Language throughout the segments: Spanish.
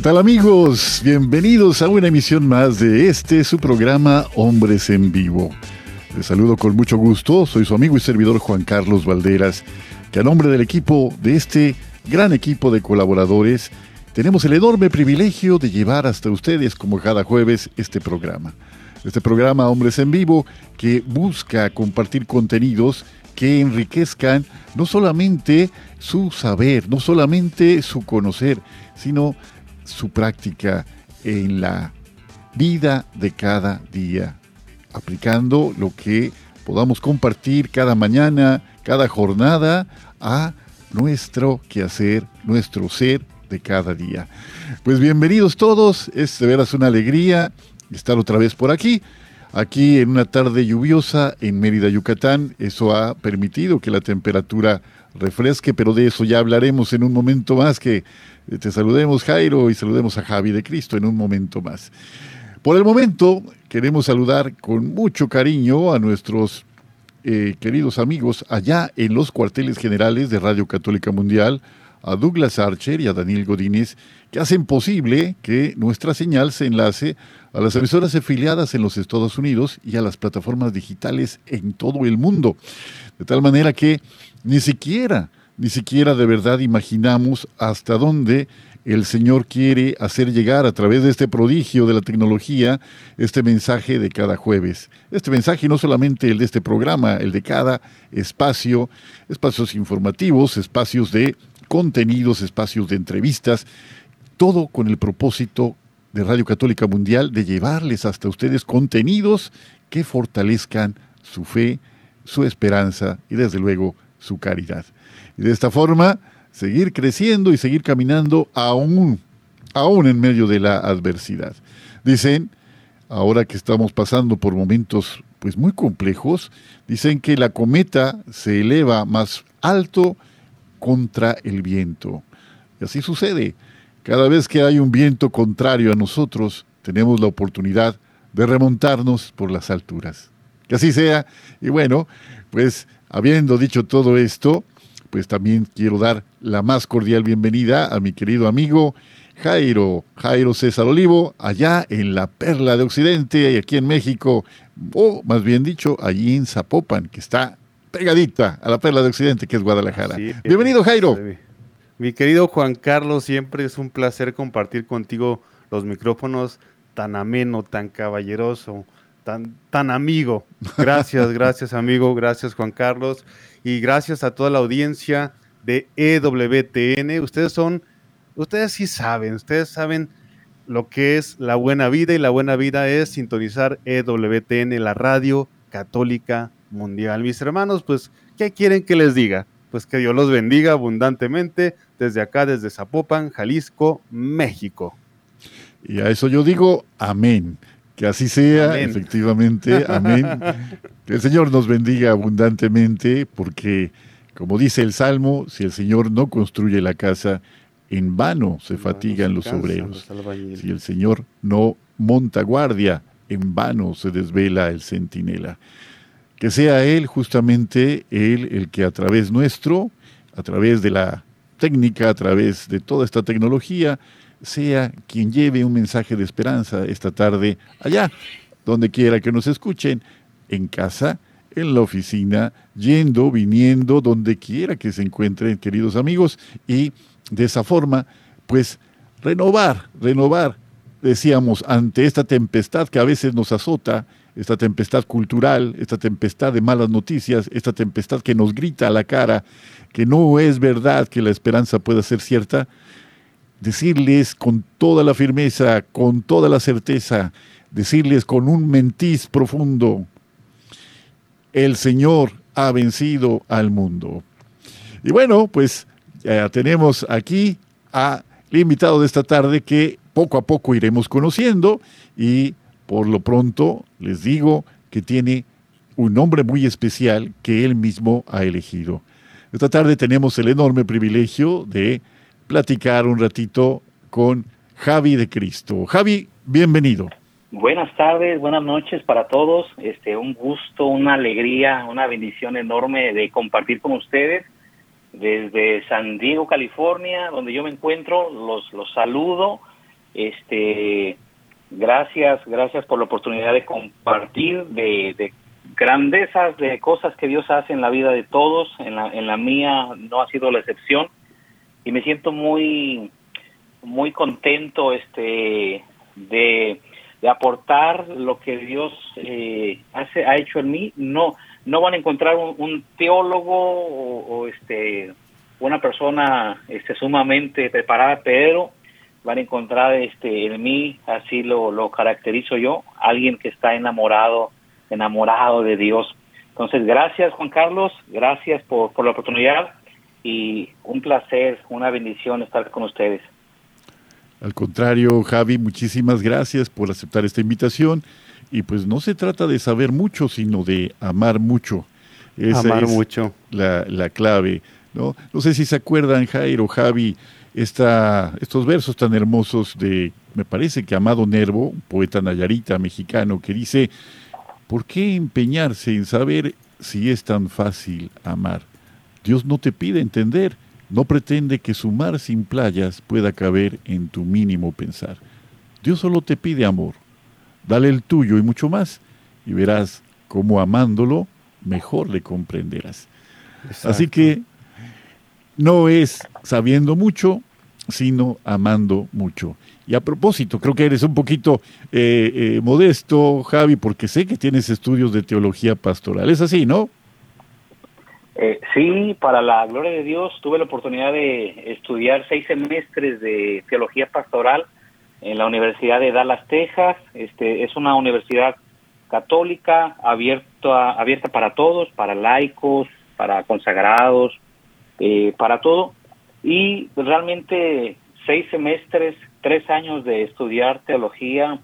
¿Qué tal amigos? Bienvenidos a una emisión más de este su programa Hombres en Vivo. Les saludo con mucho gusto, soy su amigo y servidor Juan Carlos Valderas, que a nombre del equipo de este gran equipo de colaboradores tenemos el enorme privilegio de llevar hasta ustedes como cada jueves este programa. Este programa Hombres en Vivo que busca compartir contenidos que enriquezcan no solamente su saber, no solamente su conocer, sino su práctica en la vida de cada día, aplicando lo que podamos compartir cada mañana, cada jornada a nuestro quehacer, nuestro ser de cada día. Pues bienvenidos todos, es de veras una alegría estar otra vez por aquí. Aquí en una tarde lluviosa en Mérida, Yucatán, eso ha permitido que la temperatura refresque, pero de eso ya hablaremos en un momento más que te saludemos Jairo y saludemos a Javi de Cristo en un momento más. Por el momento queremos saludar con mucho cariño a nuestros eh, queridos amigos allá en los cuarteles generales de Radio Católica Mundial, a Douglas Archer y a Daniel Godínez, que hacen posible que nuestra señal se enlace a las emisoras afiliadas en los Estados Unidos y a las plataformas digitales en todo el mundo. De tal manera que ni siquiera, ni siquiera de verdad imaginamos hasta dónde el Señor quiere hacer llegar a través de este prodigio de la tecnología este mensaje de cada jueves. Este mensaje no solamente el de este programa, el de cada espacio, espacios informativos, espacios de contenidos, espacios de entrevistas, todo con el propósito de Radio Católica Mundial de llevarles hasta ustedes contenidos que fortalezcan su fe, su esperanza y desde luego su caridad. Y de esta forma, seguir creciendo y seguir caminando aún, aún en medio de la adversidad. Dicen, ahora que estamos pasando por momentos pues muy complejos, dicen que la cometa se eleva más alto contra el viento. Y así sucede. Cada vez que hay un viento contrario a nosotros, tenemos la oportunidad de remontarnos por las alturas. Que así sea. Y bueno, pues habiendo dicho todo esto, pues también quiero dar la más cordial bienvenida a mi querido amigo Jairo, Jairo César Olivo, allá en la Perla de Occidente, y aquí en México, o más bien dicho, allí en Zapopan, que está pegadita a la Perla de Occidente, que es Guadalajara. Bienvenido, Jairo. Mi querido Juan Carlos, siempre es un placer compartir contigo los micrófonos tan ameno, tan caballeroso, tan, tan amigo. Gracias, gracias amigo, gracias Juan Carlos y gracias a toda la audiencia de EWTN. Ustedes son, ustedes sí saben, ustedes saben lo que es la buena vida y la buena vida es sintonizar EWTN, la radio católica mundial. Mis hermanos, pues, ¿qué quieren que les diga? Pues que Dios los bendiga abundantemente desde acá, desde Zapopan, Jalisco, México. Y a eso yo digo amén. Que así sea, efectivamente, amén. que el Señor nos bendiga abundantemente, porque, como dice el Salmo, si el Señor no construye la casa, en vano se fatigan los obreros. si el Señor no monta guardia, en vano se desvela el centinela que sea Él justamente Él el que a través nuestro, a través de la técnica, a través de toda esta tecnología, sea quien lleve un mensaje de esperanza esta tarde allá, donde quiera que nos escuchen, en casa, en la oficina, yendo, viniendo, donde quiera que se encuentren, queridos amigos, y de esa forma, pues, renovar, renovar, decíamos, ante esta tempestad que a veces nos azota, esta tempestad cultural, esta tempestad de malas noticias, esta tempestad que nos grita a la cara que no es verdad que la esperanza pueda ser cierta, decirles con toda la firmeza, con toda la certeza, decirles con un mentiz profundo, el Señor ha vencido al mundo. Y bueno, pues ya tenemos aquí al invitado de esta tarde que poco a poco iremos conociendo y por lo pronto les digo que tiene un nombre muy especial que él mismo ha elegido. Esta tarde tenemos el enorme privilegio de platicar un ratito con Javi de Cristo. Javi, bienvenido. Buenas tardes, buenas noches para todos. Este, un gusto, una alegría, una bendición enorme de compartir con ustedes desde San Diego, California, donde yo me encuentro. Los, los saludo. Este, gracias, gracias por la oportunidad de compartir de, de grandezas, de cosas que Dios hace en la vida de todos. En la, en la mía no ha sido la excepción y me siento muy muy contento este de, de aportar lo que Dios eh, hace ha hecho en mí. No no van a encontrar un, teólogo o, este una persona este sumamente preparada pero van a encontrar este en mí así lo, lo caracterizo yo alguien que está enamorado enamorado de Dios. Entonces gracias Juan Carlos gracias por, por la oportunidad y un placer, una bendición estar con ustedes. Al contrario, Javi, muchísimas gracias por aceptar esta invitación. Y pues no se trata de saber mucho, sino de amar mucho. Esa amar mucho. La, la, clave. ¿no? no sé si se acuerdan, Jairo, Javi, esta, estos versos tan hermosos de, me parece que Amado Nervo, un poeta nayarita mexicano, que dice, ¿por qué empeñarse en saber si es tan fácil amar? Dios no te pide entender, no pretende que su mar sin playas pueda caber en tu mínimo pensar. Dios solo te pide amor. Dale el tuyo y mucho más, y verás cómo amándolo mejor le comprenderás. Así que no es sabiendo mucho, sino amando mucho. Y a propósito, creo que eres un poquito eh, eh, modesto, Javi, porque sé que tienes estudios de teología pastoral. Es así, ¿no? Eh, sí, para la gloria de Dios tuve la oportunidad de estudiar seis semestres de teología pastoral en la Universidad de Dallas, Texas. Este es una universidad católica abierta abierta para todos, para laicos, para consagrados, eh, para todo. Y realmente seis semestres, tres años de estudiar teología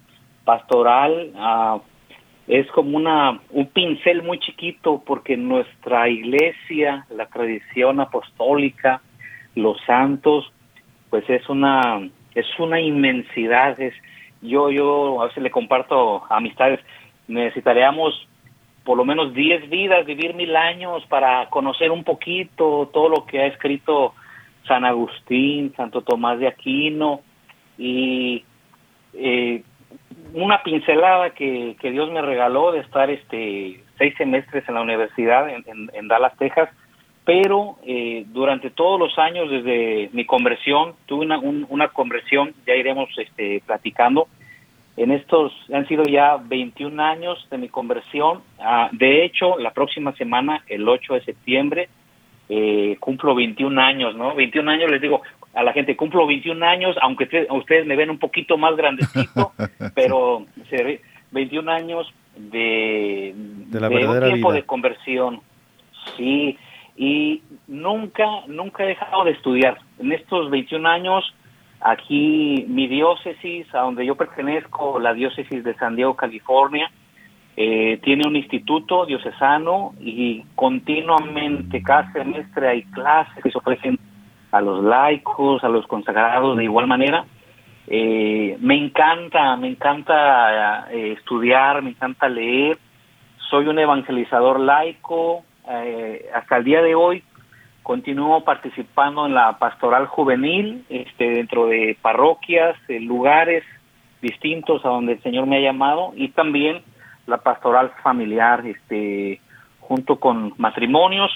pastoral. Uh, es como una un pincel muy chiquito porque nuestra iglesia, la tradición apostólica, los santos, pues es una es una inmensidad, es yo yo a veces le comparto amistades, necesitaríamos por lo menos 10 vidas, vivir mil años para conocer un poquito todo lo que ha escrito San Agustín, Santo Tomás de Aquino y eh, una pincelada que, que, Dios me regaló de estar este seis semestres en la universidad en, Dallas, Texas, pero eh, durante todos los años desde mi conversión, tuve una, una conversión, ya iremos este, platicando, en estos han sido ya 21 años de mi conversión, ah, de hecho la próxima semana, el 8 de septiembre, eh, cumplo 21 años, ¿no? 21 años, les digo, a la gente, cumplo 21 años, aunque ustedes me ven un poquito más grandecito, pero 21 años de, de, la un tiempo de conversión. Sí, y nunca, nunca he dejado de estudiar. En estos 21 años, aquí mi diócesis, a donde yo pertenezco, la diócesis de San Diego, California, eh, tiene un instituto diocesano y continuamente cada semestre hay clases que se ofrecen a los laicos, a los consagrados de igual manera. Eh, me encanta, me encanta eh, estudiar, me encanta leer. Soy un evangelizador laico. Eh, hasta el día de hoy continúo participando en la pastoral juvenil este, dentro de parroquias, lugares distintos a donde el Señor me ha llamado y también la pastoral familiar este, junto con matrimonios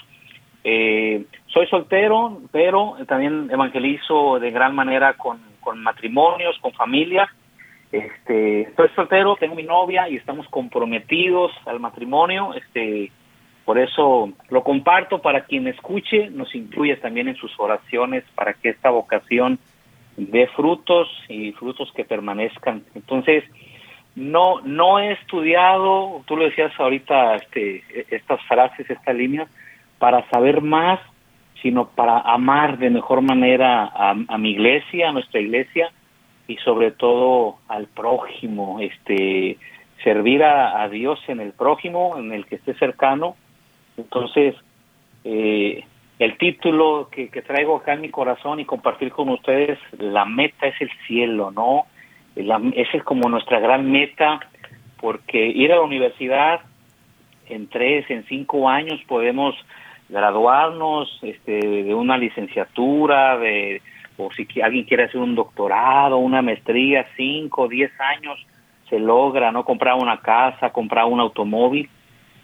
eh, soy soltero, pero también evangelizo de gran manera con, matrimonios, con familias, Este, estoy soltero, tengo mi novia y estamos comprometidos al matrimonio. Este, por eso lo comparto para quien escuche, nos incluye también en sus oraciones para que esta vocación dé frutos y frutos que permanezcan. Entonces, no no he estudiado, tú lo decías ahorita, este, estas frases, estas líneas, para saber más, sino para amar de mejor manera a, mi iglesia, a nuestra iglesia, y sobre todo al prójimo, este, servir a, Dios en el prójimo, en el que esté cercano. Entonces, eh, el título que, traigo acá en mi corazón y compartir con ustedes, la meta es el cielo, ¿no? Esa es como nuestra gran meta, porque ir a la universidad en tres, en cinco años podemos graduarnos este, de una licenciatura, de, o si alguien quiere hacer un doctorado, una maestría, cinco, diez años, se logra, ¿no? Comprar una casa, comprar un automóvil,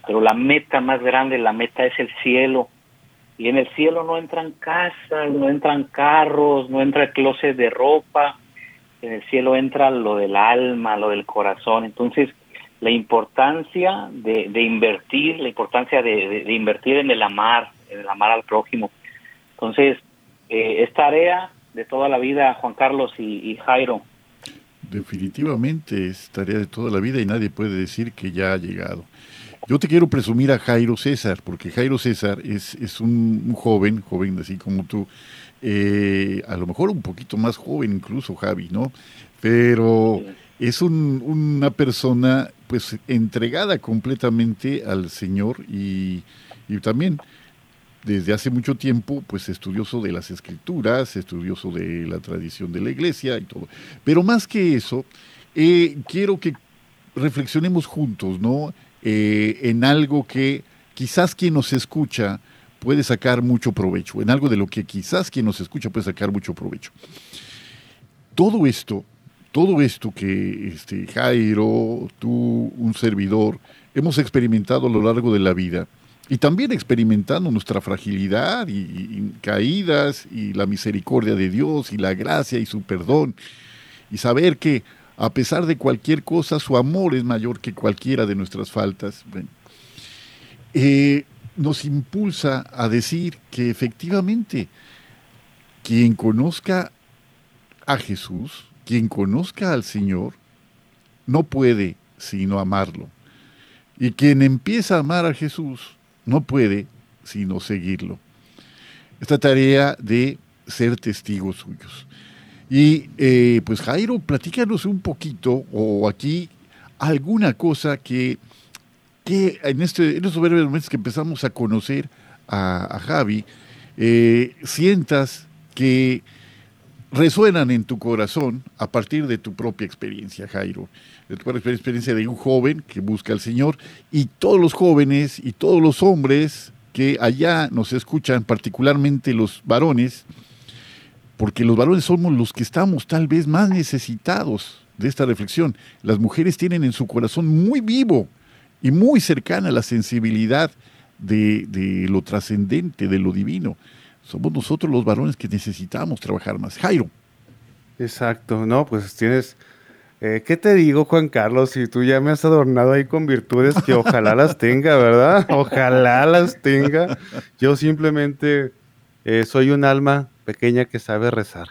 pero la meta más grande, la meta es el cielo. Y en el cielo no entran casas, no entran carros, no entra closet de ropa, en el cielo entra lo del alma, lo del corazón. Entonces, la importancia de, de invertir, la importancia de, de, invertir en el amar, en el amar al prójimo. Entonces, eh, es tarea de toda la vida, Juan Carlos y, Jairo. Definitivamente es tarea de toda la vida y nadie puede decir que ya ha llegado. Yo te quiero presumir a Jairo César, porque Jairo César es, es un, joven, joven así como tú, eh, a lo mejor un poquito más joven incluso Javi, ¿no? Pero es un, una persona pues entregada completamente al Señor y, y también desde hace mucho tiempo, pues estudioso de las escrituras, estudioso de la tradición de la iglesia y todo. Pero más que eso, eh, quiero que reflexionemos juntos, ¿no? Eh, en algo que quizás quien nos escucha puede sacar mucho provecho, en algo de lo que quizás quien nos escucha puede sacar mucho provecho. Todo esto, todo esto que este, Jairo, tú, un servidor, hemos experimentado a lo largo de la vida, y también experimentando nuestra fragilidad y, caídas y la misericordia de Dios y la gracia y su perdón. Y saber que a pesar de cualquier cosa su amor es mayor que cualquiera de nuestras faltas, eh, nos impulsa a decir que efectivamente quien conozca a Jesús, quien conozca al Señor, no puede sino amarlo. Y quien empieza a amar a Jesús, no puede sino seguirlo. Esta tarea de ser testigos suyos. Y eh, pues Jairo, platícanos un poquito, o aquí alguna cosa que, que en, este, en estos breves momentos que empezamos a conocer a, Javi, eh, sientas que resuenan en tu corazón a partir de tu propia experiencia, Jairo, de tu propia experiencia de un joven que busca al Señor y todos los jóvenes y todos los hombres que allá nos escuchan, particularmente los varones, porque los varones somos los que estamos tal vez más necesitados de esta reflexión. Las mujeres tienen en su corazón muy vivo y muy cercana la sensibilidad de, de lo trascendente, de lo divino somos nosotros los varones que necesitamos trabajar más. Jairo. Exacto, no, pues tienes, eh, ¿qué te digo, Juan Carlos? Si tú ya me has adornado ahí con virtudes que ojalá las tenga, ¿verdad? Ojalá las tenga. Yo simplemente eh, soy un alma pequeña que sabe rezar.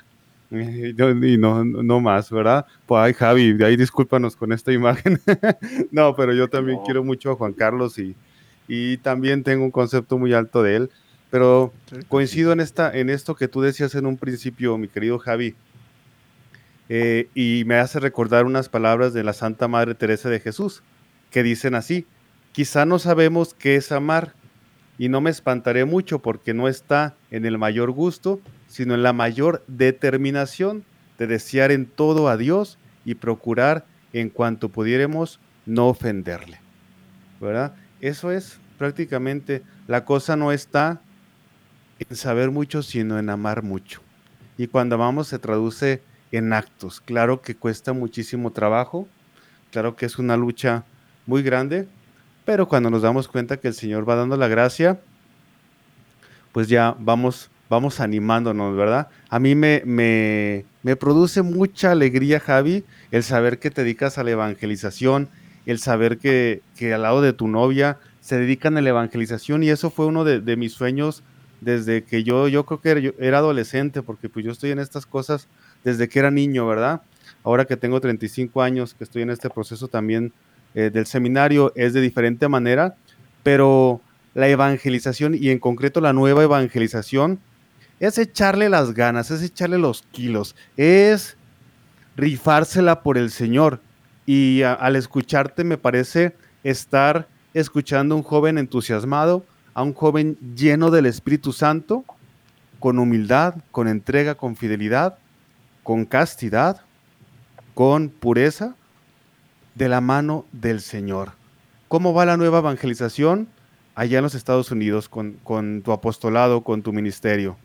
Y no, no, más, ¿verdad? Pues ay, Javi, ahí discúlpanos con esta imagen. no, pero yo también quiero mucho a Juan Carlos y, y también tengo un concepto muy alto de él. Pero coincido en, esta, en esto que tú decías en un principio, mi querido Javi, eh, y me hace recordar unas palabras de la Santa Madre Teresa de Jesús, que dicen así, quizá no sabemos qué es amar, y no me espantaré mucho porque no está en el mayor gusto, sino en la mayor determinación de desear en todo a Dios y procurar en cuanto pudiéramos no ofenderle. ¿Verdad? Eso es prácticamente, la cosa no está en saber mucho, sino en amar mucho. Y cuando amamos se traduce en actos. Claro que cuesta muchísimo trabajo, claro que es una lucha muy grande, pero cuando nos damos cuenta que el Señor va dando la gracia, pues ya vamos, vamos animándonos, ¿verdad? A mí me, me, Me produce mucha alegría, Javi, el saber que te dedicas a la evangelización, el saber que, que al lado de tu novia se dedican a la evangelización y eso fue uno de, mis sueños desde que yo, yo creo que era, adolescente, porque pues yo estoy en estas cosas desde que era niño, ¿verdad? Ahora que tengo 35 años, que estoy en este proceso también eh, del seminario, es de diferente manera, pero la evangelización y en concreto la nueva evangelización es echarle las ganas, es echarle los kilos, es rifársela por el Señor. Y al escucharte me parece estar escuchando a un joven entusiasmado, a un joven lleno del Espíritu Santo, con humildad, con entrega, con fidelidad, con castidad, con pureza, de la mano del Señor. ¿Cómo va la nueva evangelización allá en los Estados Unidos con, tu apostolado, con tu ministerio?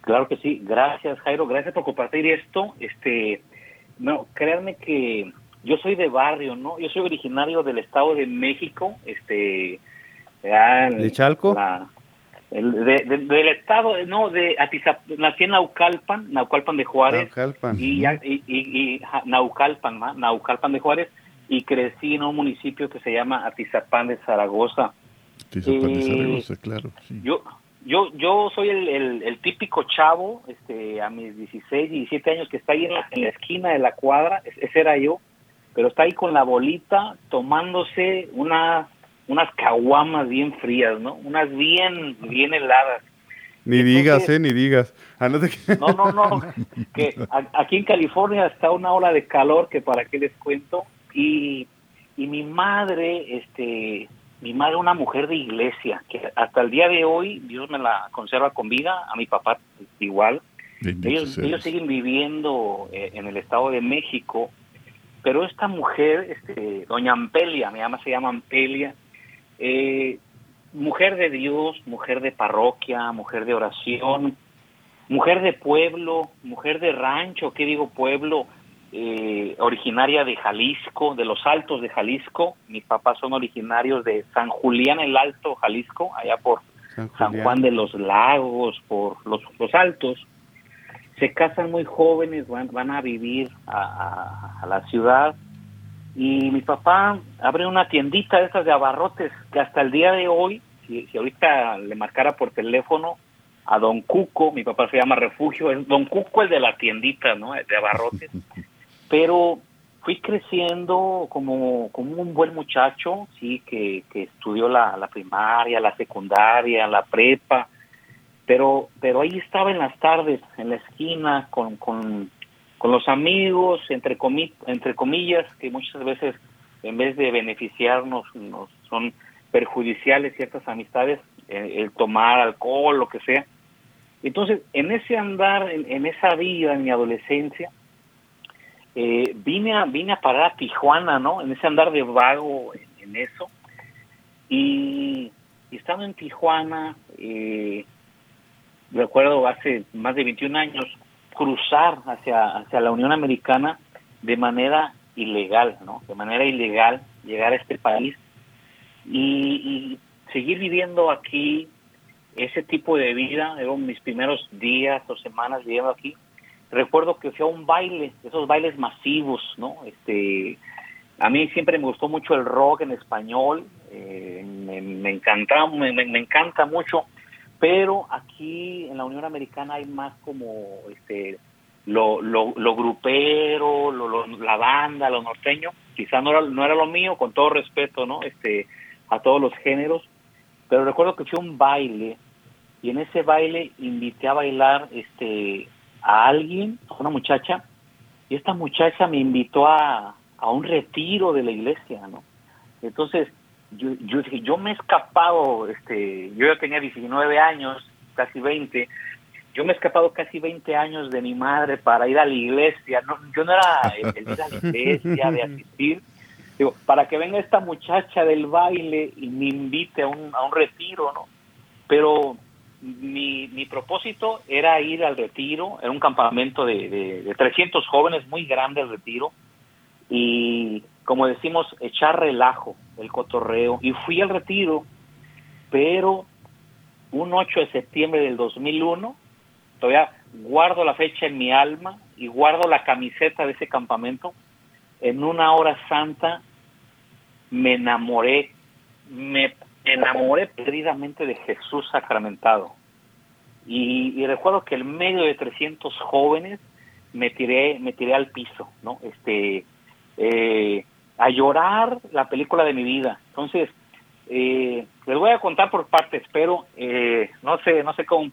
Claro que sí, gracias Jairo, gracias por compartir esto. Este, no, créanme que yo soy de barrio, ¿no? Yo soy originario del Estado de México, este, ¿De Chalco? del estado, no, de Atizap, nací en Naucalpan, Naucalpan de Juárez. Naucalpan. Y, y, y, Naucalpan, Naucalpan de Juárez, y crecí en un municipio que se llama Atizapán de Zaragoza. Atizapán de Zaragoza, claro. Sí. Yo, yo yo soy el, el, típico chavo, este, a mis 16, 17 años, que está ahí en la, esquina de la cuadra, ese era yo, pero está ahí con la bolita tomándose una, unas caguamas bien frías, ¿no? Unas bien, bien heladas. Ni digas, eh, ni digas. Ah, no, no, no, que aquí en California está una ola de calor que para qué les cuento y, y mi madre, este, mi madre una mujer de iglesia, que hasta el día de hoy Dios me la conserva con vida, a mi papá igual. Ellos, ellos, siguen viviendo eh, en el Estado de México, pero esta mujer, este, doña Ampelia, mi mamá se llama Ampelia, eh, mujer de Dios, mujer de parroquia, mujer de oración, mujer de pueblo, mujer de rancho, ¿qué digo pueblo? Eh, originaria de Jalisco, de los Altos de Jalisco. Mis papás son originarios de San Julián el Alto, Jalisco, allá por San, Juan de los Lagos, por los, los Altos. Se casan muy jóvenes, van, van a vivir a, la ciudad. Y mi papá abre una tiendita de esas de abarrotes que hasta el día de hoy, si, si ahorita le marcara por teléfono, a Don Cuco, mi papá se llama Refugio, es Don Cuco el de la tiendita, ¿no? De abarrotes. pero fui creciendo como, como un buen muchacho, sí, que, que estudió la, la, primaria, la secundaria, la prepa, pero, pero ahí estaba en las tardes, en la esquina, con, con, con los amigos, entre, comi entre comillas, que muchas veces en vez de beneficiarnos nos son perjudiciales ciertas amistades, eh, el tomar alcohol, lo que sea. Entonces, en ese andar, en, en esa vida, en mi adolescencia, eh, vine, a, vine a parar a Tijuana, ¿no? En ese andar de vago, en, eso. Y, estando en Tijuana, eh, recuerdo hace más de 21 años, cruzar hacia, hacia la Unión Americana de manera ilegal, ¿no? De manera ilegal, llegar a este país y, seguir viviendo aquí ese tipo de vida, eran mis primeros días o semanas viviendo aquí, recuerdo que fui a un baile, esos bailes masivos, ¿no? Este, a mí siempre me gustó mucho el rock en español, eh, me, me, encanta, me, me, encanta mucho, pero aquí en la Unión Americana hay más como este lo, lo, lo grupero, lo, la banda, lo norteño, quizá no era, no era lo mío, con todo respeto, ¿no? Este, a todos los géneros, pero recuerdo que fui a un baile y en ese baile invité a bailar este a alguien, a una muchacha, y esta muchacha me invitó a, a un retiro de la iglesia, ¿no? Entonces, yo, yo yo me he escapado, este, yo ya tenía 19 años, casi 20, yo me he escapado casi 20 años de mi madre para ir a la iglesia, no, yo no era el, el ir a la iglesia, de asistir, digo, para que venga esta muchacha del baile y me invite a un, a un retiro, ¿no? Pero mi, mi propósito era ir al retiro, era un campamento de, de, 300 jóvenes, muy grande el retiro, y como decimos, echar relajo, el cotorreo, y fui al retiro, pero un 8 de septiembre del 2001, todavía guardo la fecha en mi alma y guardo la camiseta de ese campamento. En una hora santa me enamoré, me enamoré perdidamente de Jesús sacramentado. Y, recuerdo que en medio de 300 jóvenes me tiré, me tiré al piso, ¿no? Este, eh, a llorar la película de mi vida. Entonces, eh, les voy a contar por partes, pero eh, no sé, no sé cómo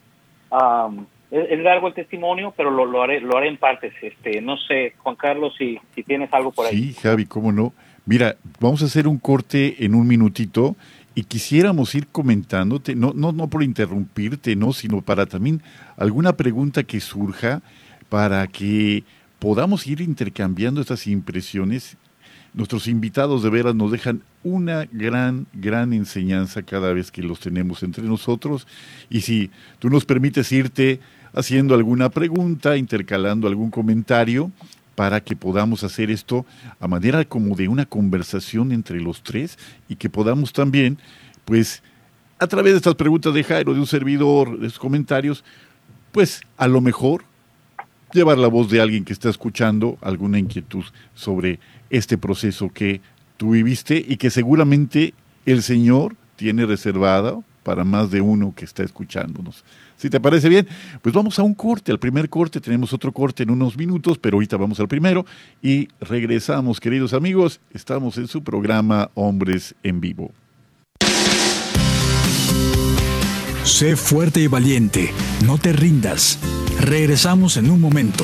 es, largo el testimonio, pero lo, lo, haré, lo haré en partes. Este, no sé, Juan Carlos, si, si tienes algo por ahí. Sí, Javi, cómo no. Mira, vamos a hacer un corte en un minutito y quisiéramos ir comentándote, no, no, no por interrumpirte, no, sino para también alguna pregunta que surja para que podamos ir intercambiando estas impresiones. Nuestros invitados de veras nos dejan una gran, gran enseñanza cada vez que los tenemos entre nosotros. Y si tú nos permites irte haciendo alguna pregunta, intercalando algún comentario, para que podamos hacer esto a manera como de una conversación entre los tres y que podamos también, pues, a través de estas preguntas de Jairo, de un servidor, de sus comentarios, pues, a lo mejor llevar la voz de alguien que está escuchando alguna inquietud sobre este proceso que tú viviste y que seguramente el Señor tiene reservada para más de uno que está escuchándonos. Si te parece bien, pues vamos a un corte, al primer corte, tenemos otro corte en unos minutos, pero ahorita vamos al primero y regresamos, queridos amigos, estamos en su programa Hombres en Vivo. Sé fuerte y valiente, no te rindas. Regresamos en un momento.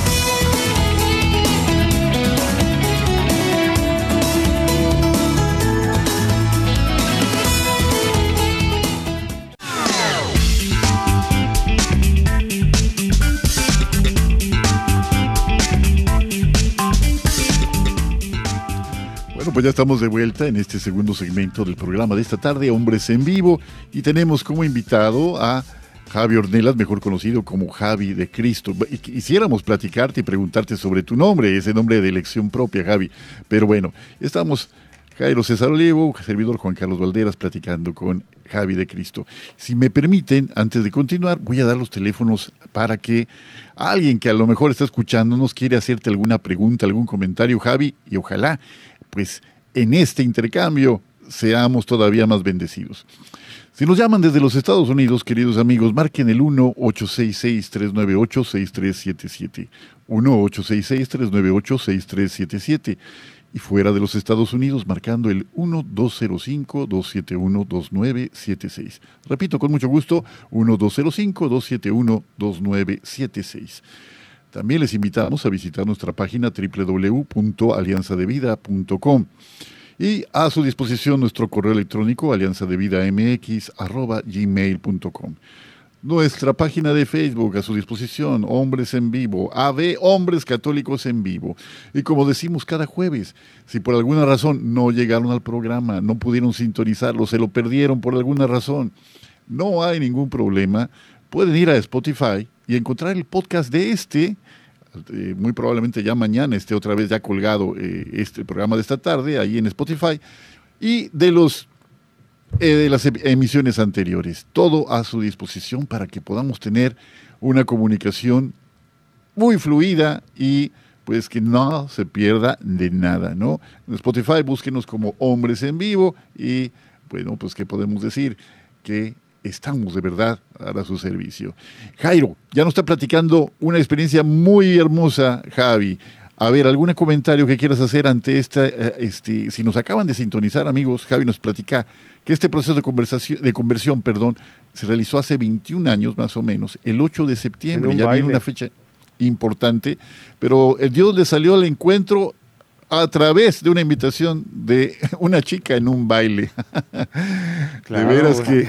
Pues ya estamos de vuelta en este segundo segmento del programa de esta tarde, Hombres en Vivo, y tenemos como invitado a Javi Ornelas, mejor conocido como Javi de Cristo. Y quisiéramos platicarte y preguntarte sobre tu nombre, ese nombre de elección propia, Javi. Pero bueno, estamos Jairo César Olivo, servidor Juan Carlos Valderas, platicando con Javi de Cristo. Si me permiten, antes de continuar, voy a dar los teléfonos para que alguien que a lo mejor está escuchándonos quiere hacerte alguna pregunta, algún comentario, Javi, y ojalá pues en este intercambio seamos todavía más bendecidos. Si nos llaman desde los Estados Unidos, queridos amigos, marquen el 1-866-398-6377. 1-866-398-6377. Y fuera de los Estados Unidos, marcando el 1-205-271-2976. Repito con mucho gusto, 1-205-271-2976. También les invitamos a visitar nuestra página www.alianzadevida.com y a su disposición nuestro correo electrónico alianzadevidamx.gmail.com. Nuestra página de Facebook a su disposición, Hombres en Vivo, AV Hombres Católicos en Vivo. Y como decimos cada jueves, si por alguna razón no llegaron al programa, no pudieron sintonizarlo, se lo perdieron por alguna razón, no hay ningún problema. Pueden ir a Spotify y encontrar el podcast de este eh, muy probablemente ya mañana esté otra vez ya colgado eh, este programa de esta tarde ahí en Spotify y de los eh, de las emisiones anteriores. Todo a su disposición para que podamos tener una comunicación muy fluida y pues que no se pierda de nada, ¿no? En Spotify búsquenos como Hombres en Vivo y bueno, pues qué podemos decir que estamos de verdad a su servicio. Jairo, ya nos está platicando una experiencia muy hermosa, Javi. A ver, ¿algún comentario que quieras hacer ante esta, eh, este, si nos acaban de sintonizar, amigos, Javi nos platica que este proceso de conversación, de conversión, perdón, se realizó hace 21 años más o menos, el 8 de septiembre, ya viene una fecha importante, pero el Dios le salió al encuentro a través de una invitación de una chica en un baile. de veras que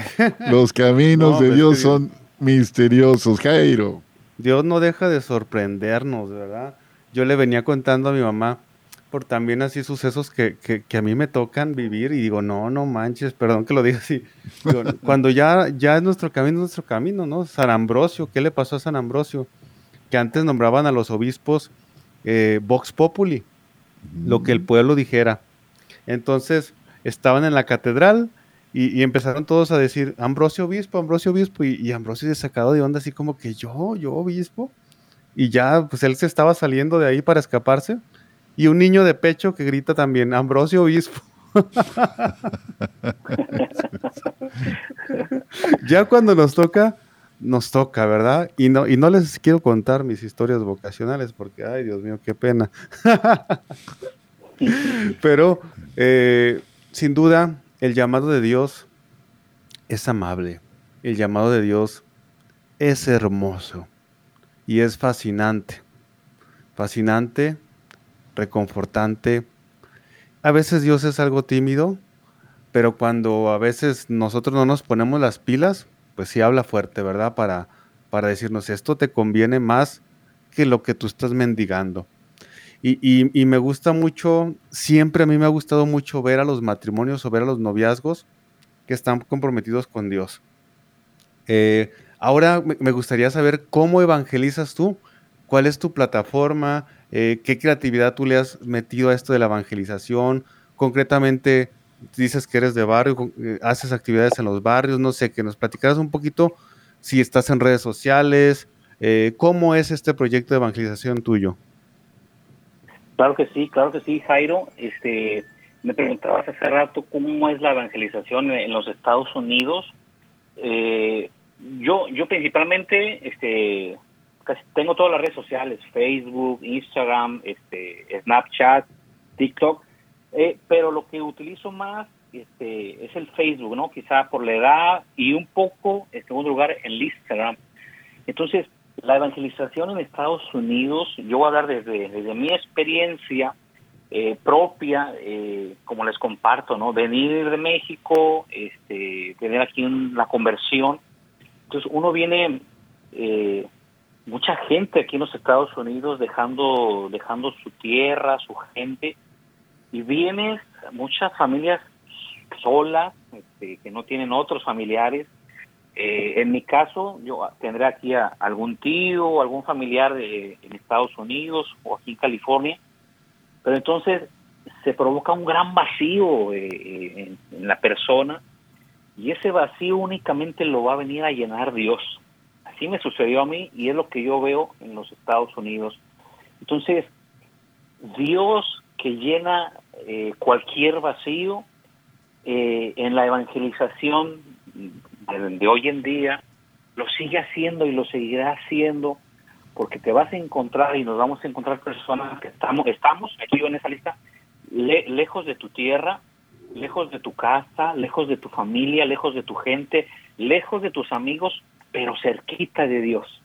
los caminos de Dios son misteriosos, Jairo. Dios no deja de sorprendernos, ¿verdad? Yo le venía contando a mi mamá por también así sucesos que, que, a mí me tocan vivir y digo, no, no manches, perdón que lo diga así. cuando ya, ya es nuestro camino, nuestro camino, ¿no? San Ambrosio, ¿qué le pasó a San Ambrosio? Que antes nombraban a los obispos eh, Vox Populi lo que el pueblo dijera. Entonces estaban en la catedral y, empezaron todos a decir, Ambrosio Obispo, Ambrosio Obispo, y, Ambrosio se sacado de onda así como que yo, yo Obispo. Y ya, pues él se estaba saliendo de ahí para escaparse. Y un niño de pecho que grita también, Ambrosio Obispo. ya cuando nos toca, nos toca, ¿verdad? Y no, y no les quiero contar mis historias vocacionales porque, ay, Dios mío, qué pena. Pero, eh, sin duda, el llamado de Dios es amable. El llamado de Dios es hermoso y es fascinante. Fascinante, reconfortante. A veces Dios es algo tímido, pero cuando a veces nosotros no nos ponemos las pilas, pues sí habla fuerte, ¿verdad? Para, para decirnos, esto te conviene más que lo que tú estás mendigando. Y, me gusta mucho, siempre a mí me ha gustado mucho ver a los matrimonios o ver a los noviazgos que están comprometidos con Dios. Eh, ahora me, gustaría saber cómo evangelizas tú, cuál es tu plataforma, eh, qué creatividad tú le has metido a esto de la evangelización, concretamente dices que eres de barrio, eh, haces actividades en los barrios, no sé, que nos platicaras un poquito si estás en redes sociales, eh, ¿cómo es este proyecto de evangelización tuyo? Claro que sí, claro que sí, Jairo. Este, me preguntabas hace rato cómo es la evangelización en los Estados Unidos. Eh, yo, yo principalmente, este, casi tengo todas las redes sociales, Facebook, Instagram, este, Snapchat, TikTok eh, pero lo que utilizo más este, es el Facebook, ¿no? Quizá por la edad y un poco, en segundo lugar, el Instagram. Entonces, la evangelización en Estados Unidos, yo voy a hablar desde, desde mi experiencia eh, propia, eh, como les comparto, ¿no? Venir de México, este, tener aquí una conversión. Entonces, uno viene, mucha gente aquí en los Estados Unidos dejando, dejando su tierra, su gente, y vienes muchas familias solas, este, que no tienen otros familiares. Eh, en mi caso, yo tendré aquí a algún tío o algún familiar en Estados Unidos o aquí en California, pero entonces se provoca un gran vacío eh, en, la persona y ese vacío únicamente lo va a venir a llenar Dios. Así me sucedió a mí y es lo que yo veo en los Estados Unidos. Entonces, Dios que llena eh, cualquier vacío eh, en la evangelización de, hoy en día, lo sigue haciendo y lo seguirá haciendo porque te vas a encontrar y nos vamos a encontrar personas que estamos, estamos, aquí yo en esa lista, lejos de tu tierra, lejos de tu casa, lejos de tu familia, lejos de tu gente, lejos de tus amigos, pero cerquita de Dios,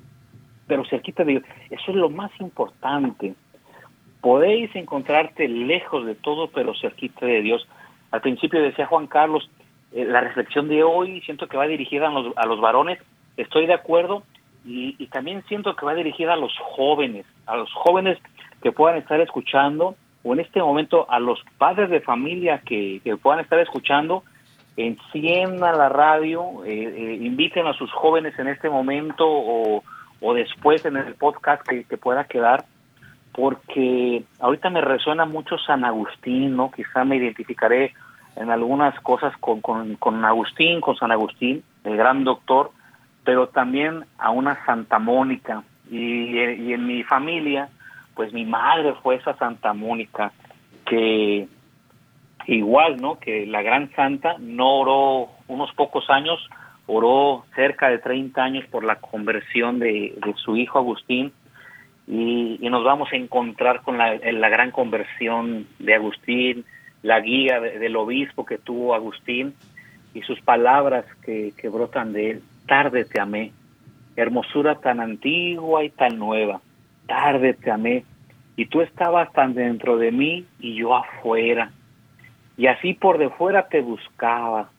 pero cerquita de Dios. Eso es lo más importante podéis encontrarte lejos de todo, pero cerquita de Dios. Al principio decía Juan Carlos, eh, la reflexión de hoy siento que va dirigida a los, a los varones, estoy de acuerdo, y, también siento que va dirigida a los jóvenes, a los jóvenes que puedan estar escuchando, o en este momento a los padres de familia que, puedan estar escuchando, enciendan la radio, eh, eh, inviten a sus jóvenes en este momento o, o después en el podcast que, que pueda quedar porque ahorita me resuena mucho San Agustín, ¿no? Quizá me identificaré en algunas cosas con, con, Agustín, con San Agustín, el gran doctor, pero también a una Santa Mónica. Y, y en mi familia, pues mi madre fue esa Santa Mónica, que igual, ¿no? Que la gran santa no oró unos pocos años, oró cerca de 30 años por la conversión de, de su hijo Agustín y, nos vamos a encontrar con la, gran conversión de Agustín, la guía del obispo que tuvo Agustín, y sus palabras que, que brotan de él. Tarde te amé, hermosura tan antigua y tan nueva. Tarde te amé, y tú estabas tan dentro de mí y yo afuera. Y así por de fuera te buscaba,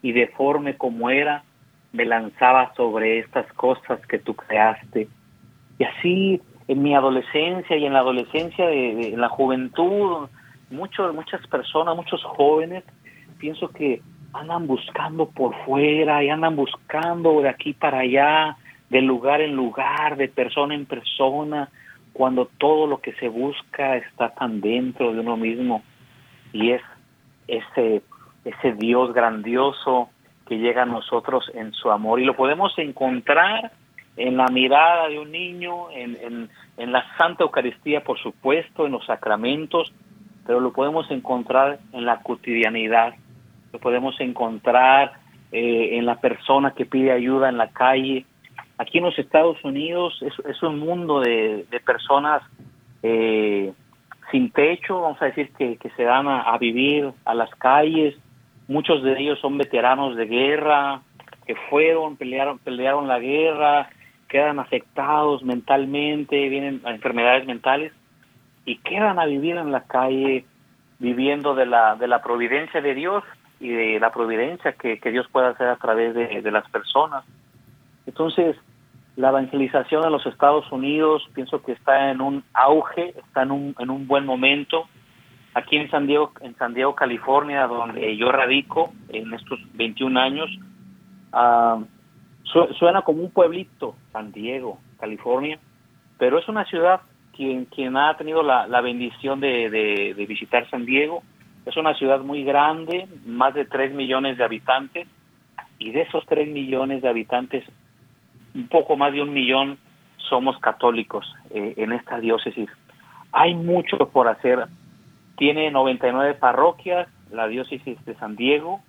y deforme como era, me lanzaba sobre estas cosas que tú creaste. Y así en mi adolescencia y en la adolescencia de, la juventud, muchos, muchas personas, muchos jóvenes, pienso que andan buscando por fuera y andan buscando de aquí para allá, de lugar en lugar, de persona en persona, cuando todo lo que se busca está tan dentro de uno mismo. Y es ese, ese Dios grandioso que llega a nosotros en su amor. Y lo podemos encontrar en la mirada de un niño, en, en, la Santa Eucaristía, por supuesto, en los sacramentos, pero lo podemos encontrar en la cotidianidad, lo podemos encontrar eh, en la persona que pide ayuda en la calle. Aquí en los Estados Unidos es, es un mundo de, de personas eh, sin techo, vamos a decir, que, que se dan a, a, vivir a las calles. Muchos de ellos son veteranos de guerra, que fueron, pelearon, pelearon la guerra, quedan afectados mentalmente, vienen a enfermedades mentales y quedan a vivir en la calle viviendo de la, de la providencia de Dios y de la providencia que, Dios puede hacer a través de, las personas. Entonces, la evangelización en los Estados Unidos pienso que está en un auge, está en un, en un buen momento. Aquí en San Diego, en San Diego, California, donde yo radico en estos 21 años, uh, suena como un pueblito, San Diego, California, pero es una ciudad quien, quien ha tenido la, bendición de, visitar San Diego. Es una ciudad muy grande, más de 3 millones de habitantes, y de esos 3 millones de habitantes, un poco más de un millón somos católicos eh, en esta diócesis. Hay mucho por hacer. Tiene 99 parroquias, la diócesis de San Diego,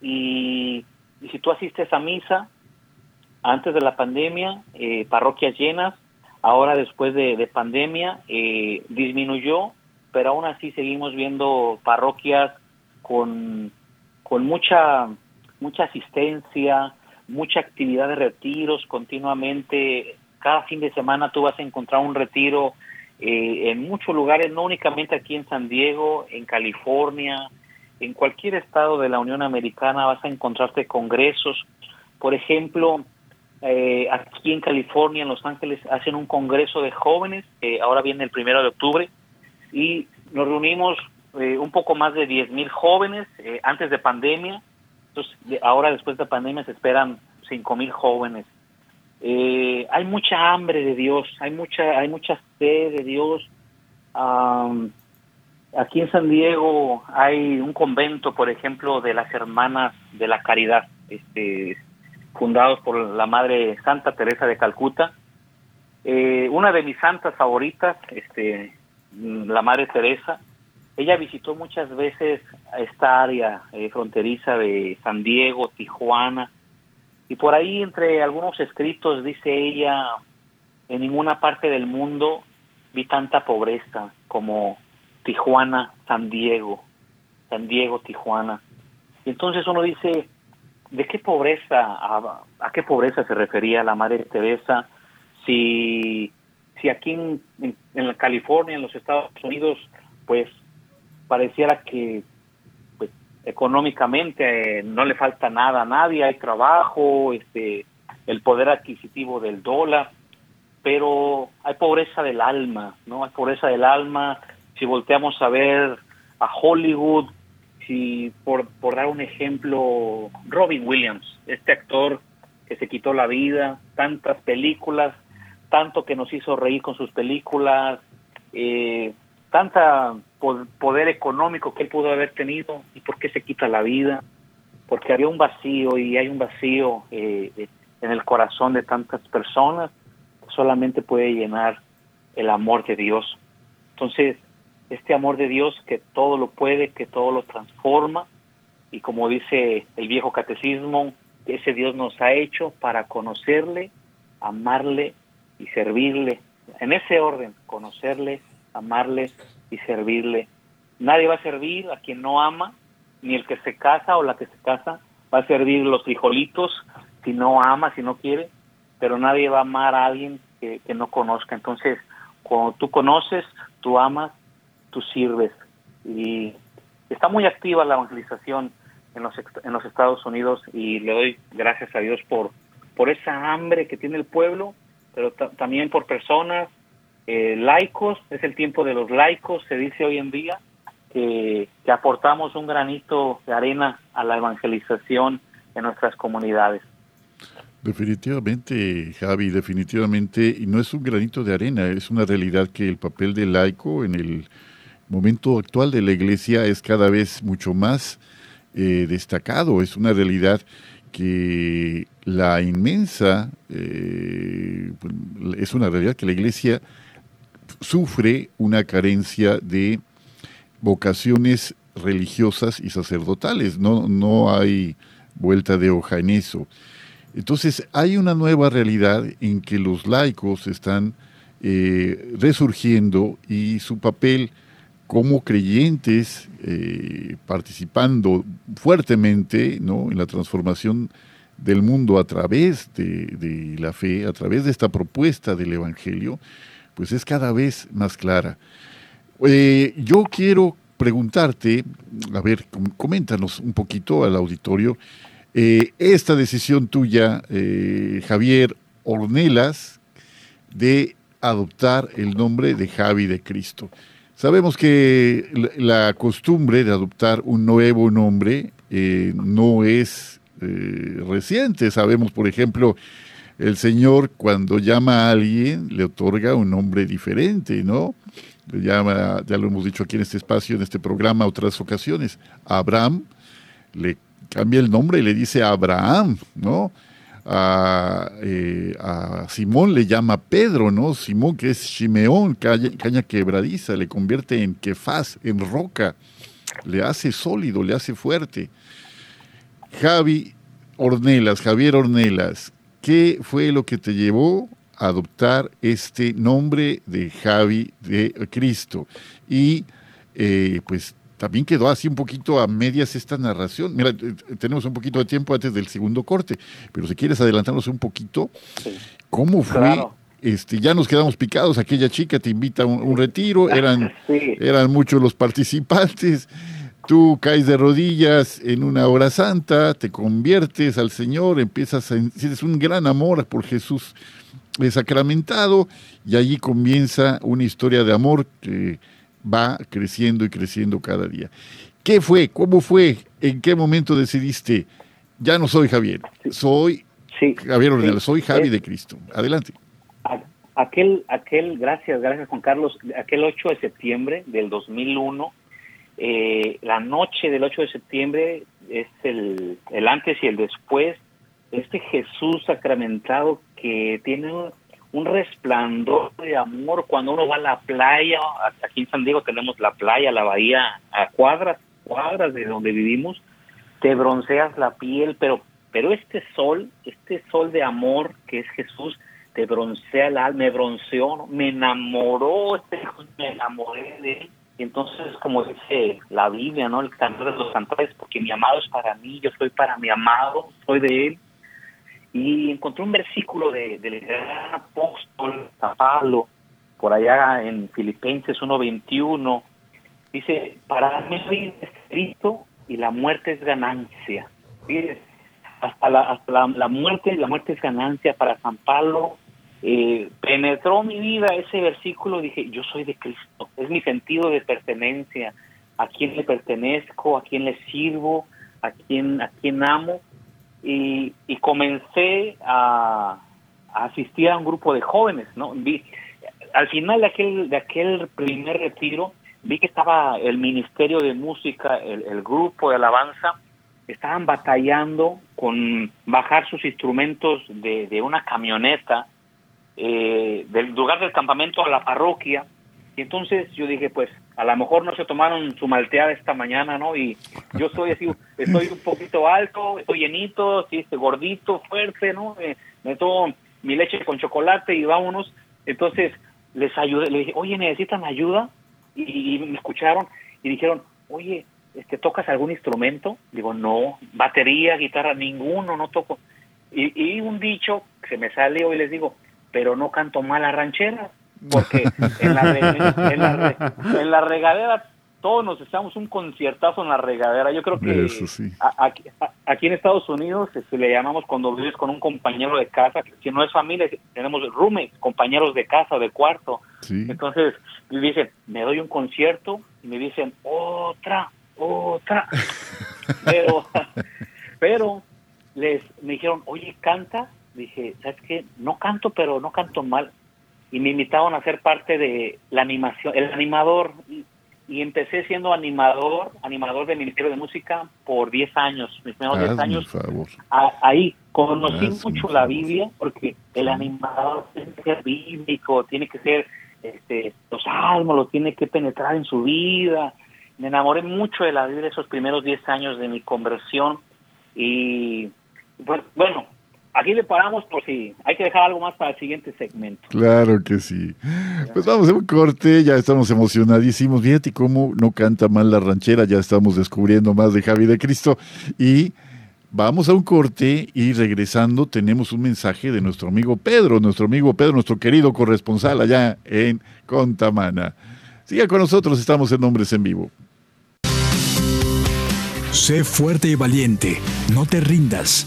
y, y si tú asistes a misa, antes de la pandemia, eh, parroquias llenas, ahora después de, pandemia eh, disminuyó, pero aún así seguimos viendo parroquias con, con mucha, mucha asistencia, mucha actividad de retiros continuamente. Cada fin de semana tú vas a encontrar un retiro eh, en muchos lugares, no únicamente aquí en San Diego, en California, en cualquier estado de la Unión Americana vas a encontrarte congresos. Por ejemplo, eh, aquí en California, en Los Ángeles, hacen un congreso de jóvenes, ahora viene el primero de octubre, y nos reunimos eh, un poco más de 10 mil jóvenes eh, antes de pandemia, entonces ahora después de pandemia se esperan 5 mil jóvenes. hay mucha hambre de Dios, hay mucha, hay mucha sed de Dios. aquí en San Diego hay un convento, por ejemplo, de las hermanas de la caridad. Este, fundados por la Madre Santa Teresa de Calcuta. Eh, una de mis santas favoritas, este, la Madre Teresa, ella visitó muchas veces esta área eh, fronteriza de San Diego, Tijuana, y por ahí entre algunos escritos dice ella, en ninguna parte del mundo vi tanta pobreza como Tijuana, San Diego, San Diego, Tijuana. Y entonces uno dice, ¿de qué pobreza, a, qué pobreza se refería la Madre Teresa? Si, si aquí en, en, California, en los Estados Unidos, pues pareciera que pues, económicamente eh, no le falta nada a nadie, hay trabajo, este, el poder adquisitivo del dólar, pero hay pobreza del alma, ¿no? Hay pobreza del alma. Si volteamos a ver a Hollywood, si por, por dar un ejemplo, Robin Williams, este actor que se quitó la vida, tantas películas, tanto que nos hizo reír con sus películas, eh, tanta poder económico que él pudo haber tenido y por qué se quita la vida, porque había un vacío y hay un vacío eh, en el corazón de tantas personas, solamente puede llenar el amor de Dios. Entonces, este amor de Dios que todo lo puede, que todo lo transforma y como dice el viejo catecismo, ese Dios nos ha hecho para conocerle, amarle y servirle. En ese orden, conocerle, amarle y servirle. Nadie va a servir a quien no ama, ni el que se casa o la que se casa va a servir los frijolitos si no ama, si no quiere, pero nadie va a amar a alguien que, que no conozca. Entonces, cuando tú conoces, tú amas, tú sirves. Y está muy activa la evangelización en los, en los Estados Unidos y le doy gracias a Dios por, por esa hambre que tiene el pueblo, pero también por personas eh, laicos, es el tiempo de los laicos, se dice hoy en día, que, que aportamos un granito de arena a la evangelización en nuestras comunidades. Definitivamente, Javi, definitivamente, y no es un granito de arena, es una realidad que el papel del laico en el momento actual de la iglesia es cada vez mucho más eh, destacado, es una realidad que la inmensa, eh, es una realidad que la iglesia sufre una carencia de vocaciones religiosas y sacerdotales, no, no hay vuelta de hoja en eso. Entonces hay una nueva realidad en que los laicos están eh, resurgiendo y su papel como creyentes eh, participando fuertemente ¿no? en la transformación del mundo a través de, la fe, a través de esta propuesta del Evangelio, pues es cada vez más clara. Eh, yo quiero preguntarte, a ver, coméntanos un poquito al auditorio, eh, esta decisión tuya, Javier Ornelas, de adoptar el nombre de Javi de Cristo. Sabemos que la costumbre de adoptar un nuevo nombre eh, no es eh, reciente. Sabemos, por ejemplo, el Señor cuando llama a alguien le otorga un nombre diferente, ¿no? Ya lo hemos dicho aquí en este espacio, en este programa, otras ocasiones, Abraham, le cambia el nombre y le dice Abraham, ¿no? Eh, a, Simón le llama Pedro, ¿no? Simón, que es Shimeón, caña, quebradiza, le convierte en Kefaz, en roca, le hace sólido, le hace fuerte. Javi Ornelas, Javier Ornelas, ¿qué fue lo que te llevó a adoptar este nombre de Javi de Cristo? Y eh, pues también quedó así un poquito a medias esta narración. Mira, tenemos un poquito de tiempo antes del segundo corte, pero si quieres adelantarnos un poquito, ¿cómo fue? Este, ya nos quedamos picados, aquella chica te invita a un, retiro, eran, eran muchos los participantes, tú caes de rodillas en una hora santa, te conviertes al Señor, empiezas a, sientes un gran amor por Jesús sacramentado y allí comienza una historia de amor que va creciendo y creciendo cada día. ¿Qué fue? ¿Cómo fue? ¿En qué momento decidiste? Ya no soy Javier, soy Javier Ornella, soy Javi de Cristo. Adelante. Aquel, aquel, gracias, gracias Juan Carlos, aquel 8 de septiembre del 2001, eh, la noche del 8 de septiembre es el, el antes y el después, este Jesús sacramentado que tiene un resplandor de amor cuando uno va a la playa. Aquí en San Diego tenemos la playa, la bahía, a cuadras, cuadras de donde vivimos. Te bronceas la piel, pero, pero este sol, este sol de amor que es Jesús, te broncea el alma, me bronceó, me enamoró, este me enamoré de él. Y entonces, como dice la Biblia, ¿no? El cantor de los cantares, porque mi amado es para mí, yo soy para mi amado, soy de él y encontré un versículo de, del gran apóstol Pablo, por allá en Filipenses 1.21, dice, para mí es Cristo y la muerte es ganancia. hasta, la, hasta la, muerte, la muerte es ganancia para San Pablo. Eh, penetró mi vida ese versículo, dije, yo soy de Cristo, es mi sentido de pertenencia, a quién le pertenezco, a quién le sirvo, a quién, a quién amo y, comencé a, asistir a un grupo de jóvenes, ¿no? Vi, al final de aquel, de aquel primer retiro, vi que estaba el Ministerio de Música, el, grupo de alabanza, estaban batallando con bajar sus instrumentos de, de una camioneta eh, del lugar del campamento a la parroquia. Y entonces yo dije, pues a lo mejor no se tomaron su malteada esta mañana, ¿no? Y yo soy así, estoy un poquito alto, estoy llenito, sí, este, gordito, fuerte, ¿no? Eh, me tomo mi leche con chocolate y vámonos. Entonces les ayudé, le dije, oye, ¿necesitan ayuda? Y, me escucharon y dijeron, oye, este, ¿tocas algún instrumento? Digo, no, batería, guitarra, ninguno, no toco. Y, y un dicho que se me sale hoy les digo, pero no canto mal a ranchera, porque en la, en la, en la regadera todos nos echamos un conciertazo en la regadera. Yo creo que aquí, en Estados Unidos se este, le llamamos cuando vives con un compañero de casa, que si no es familia, tenemos roommates, compañeros de casa de cuarto. Entonces, me dicen, me doy un concierto y me dicen, otra, otra. pero, pero les me dijeron, oye, canta. Dije, ¿sabes qué? No canto, pero no canto mal. Y me invitaron a ser parte de la animación, el animador y empecé siendo animador, animador del Ministerio de Música por 10 años, mis primeros 10 años. ahí conocí mucho la Biblia porque el animador tiene que ser bíblico, tiene que ser este, los salmos, lo tiene que penetrar en su vida. Me enamoré mucho de la Biblia esos primeros 10 años de mi conversión y bueno, Aquí le paramos por si hay que dejar algo más para el siguiente segmento. Claro que sí. Pues vamos a un corte, ya estamos emocionadísimos. Fíjate cómo no canta mal la ranchera, ya estamos descubriendo más de Javi de Cristo. Y vamos a un corte y regresando tenemos un mensaje de nuestro amigo Pedro, nuestro amigo Pedro, nuestro querido corresponsal allá en Contamana. Siga con nosotros, estamos en Hombres en Vivo. Sé fuerte y valiente, no te rindas.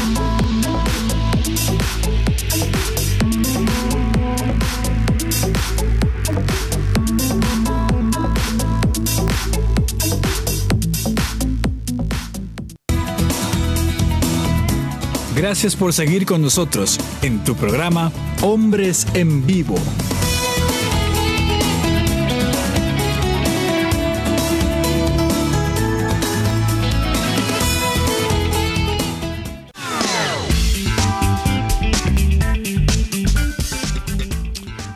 Gracias por seguir con nosotros en tu programa Hombres en Vivo.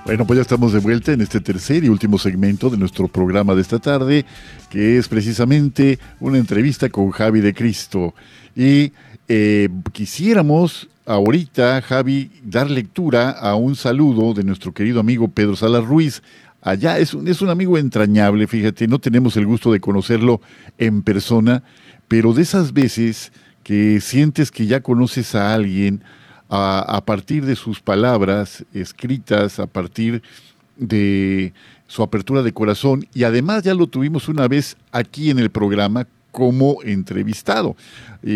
Bueno, pues ya estamos de vuelta en este tercer y último segmento de nuestro programa de esta tarde, que es precisamente una entrevista con Javi de Cristo. Y eh, quisiéramos ahorita, Javi, dar lectura a un saludo de nuestro querido amigo Pedro Salas Ruiz. Allá es un, es un amigo entrañable, fíjate, no tenemos el gusto de conocerlo en persona, pero de esas veces que sientes que ya conoces a alguien a, a partir de sus palabras escritas, a partir de su apertura de corazón, y además ya lo tuvimos una vez aquí en el programa como entrevistado,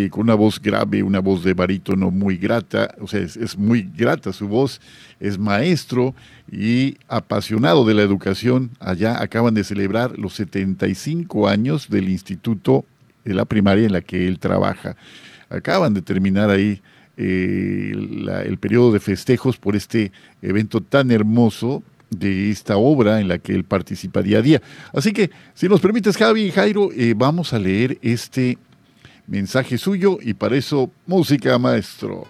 con una voz grave, una voz de barítono muy grata, o sea, es, muy grata su voz, es maestro y apasionado de la educación. Allá acaban de celebrar los 75 años del instituto de la primaria en la que él trabaja. Acaban de terminar ahí eh, el periodo de festejos por este evento tan hermoso de esta obra en la que él participa día a día. Así que, si nos permites, Javi y Jairo, eh, vamos a leer este mensaje suyo y para eso, música, maestro.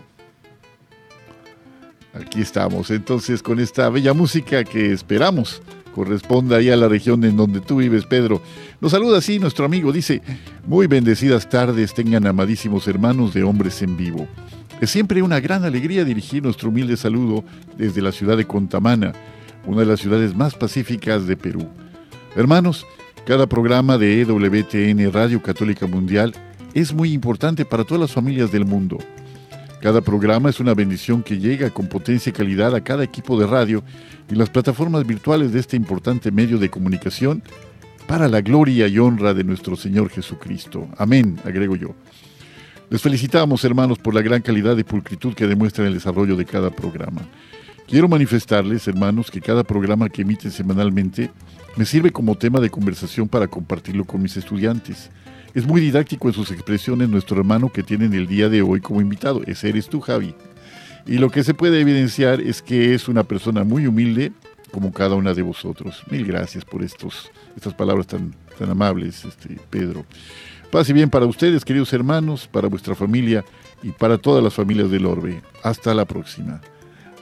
Aquí estamos, entonces, con esta bella música que esperamos corresponda ahí a la región en donde tú vives, Pedro. Nos saluda así nuestro amigo, dice, muy bendecidas tardes tengan amadísimos hermanos de hombres en vivo. Es siempre una gran alegría dirigir nuestro humilde saludo desde la ciudad de Contamana una de las ciudades más pacíficas de Perú. Hermanos, cada programa de EWTN Radio Católica Mundial es muy importante para todas las familias del mundo. Cada programa es una bendición que llega con potencia y calidad a cada equipo de radio y las plataformas virtuales de este importante medio de comunicación para la gloria y honra de nuestro Señor Jesucristo. Amén, agrego yo. Les felicitamos, hermanos, por la gran calidad y pulcritud que demuestran el desarrollo de cada programa. Quiero manifestarles, hermanos, que cada programa que emiten semanalmente me sirve como tema de conversación para compartirlo con mis estudiantes. Es muy didáctico en sus expresiones nuestro hermano que tienen el día de hoy como invitado. Ese eres tú, Javi. Y lo que se puede evidenciar es que es una persona muy humilde como cada una de vosotros. Mil gracias por estos, estas palabras tan, tan amables, este, Pedro. Paz y bien para ustedes, queridos hermanos, para vuestra familia y para todas las familias del Orbe. Hasta la próxima.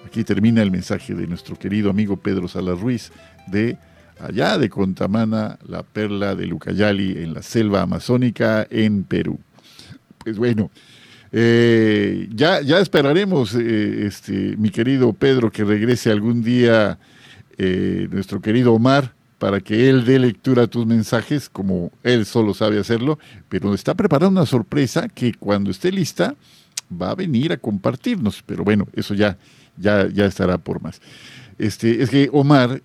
Aquí termina el mensaje de nuestro querido amigo Pedro Salas Ruiz de allá de Contamana, la perla de Lucayali en la selva amazónica en Perú. Pues bueno, eh, ya, ya esperaremos, eh, este, mi querido Pedro, que regrese algún día eh, nuestro querido Omar para que él dé lectura a tus mensajes, como él solo sabe hacerlo, pero está preparando una sorpresa que cuando esté lista va a venir a compartirnos. Pero bueno, eso ya, ya, ya estará por más. Este, es que Omar,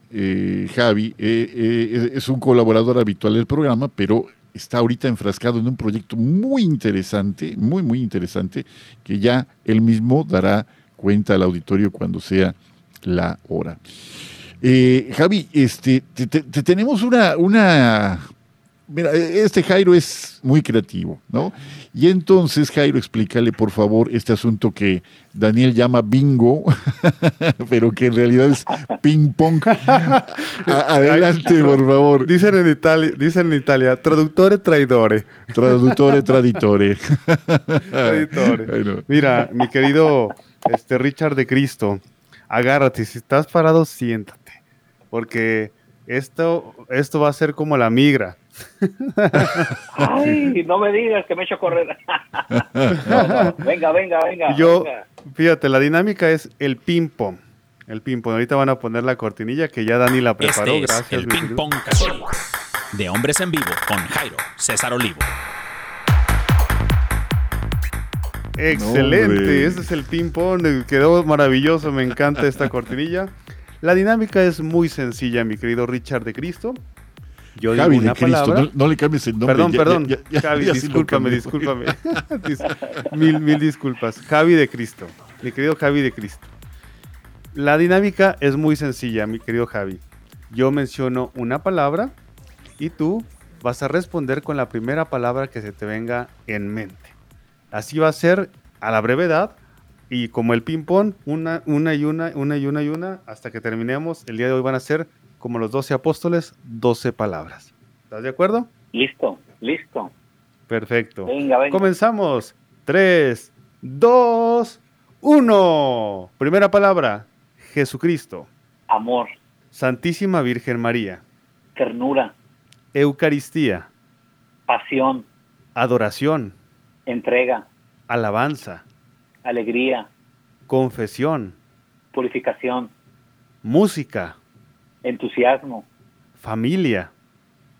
Javi, es un colaborador habitual del programa, pero está ahorita enfrascado en un proyecto muy interesante, muy, muy interesante, que ya él mismo dará cuenta al auditorio cuando sea la hora. Eh, Javi, este, te, tenemos una, una Mira, este Jairo es muy creativo, ¿no? Y entonces, Jairo, explícale por favor este asunto que Daniel llama bingo, pero que en realidad es ping pong. Adelante, por favor. Dicen en Italia, dicen en Italia, traductore traidore. Traductore traditore. traditore. Mira, mi querido este Richard de Cristo, agárrate, si estás parado, siéntate, porque esto, esto va a ser como la migra Ay, no me digas que me he hecho correr. venga, venga, venga. Yo, fíjate, la dinámica es el ping-pong. El ping-pong. Ahorita van a poner la cortinilla que ya Dani la preparó. Este Gracias. el ping-pong. De hombres en vivo con Jairo César Olivo. Excelente, ese es el ping-pong. Quedó maravilloso, me encanta esta cortinilla. La dinámica es muy sencilla, mi querido Richard de Cristo. Yo Javi digo una de Cristo, no, le cambies el nombre. Perdón, perdón. Javi, discúlpame, discúlpame. mil, mil disculpas. Javi de Cristo. Mi querido Javi de Cristo. La dinámica es muy sencilla, mi querido Javi. Yo menciono una palabra y tú vas a responder con la primera palabra que se te venga en mente. Así va a ser a la brevedad y como el ping-pong, una, una y una, una y una y una, hasta que terminemos. El día de hoy van a ser como los doce apóstoles, doce palabras. ¿Estás de acuerdo? Listo, listo. Perfecto. Venga, venga. Comenzamos. Tres, dos, uno. Primera palabra, Jesucristo. Amor. Santísima Virgen María. Ternura. Eucaristía. Pasión. Adoración. Entrega. Alabanza. Alegría. Confesión. Purificación. Música. Entusiasmo. Familia.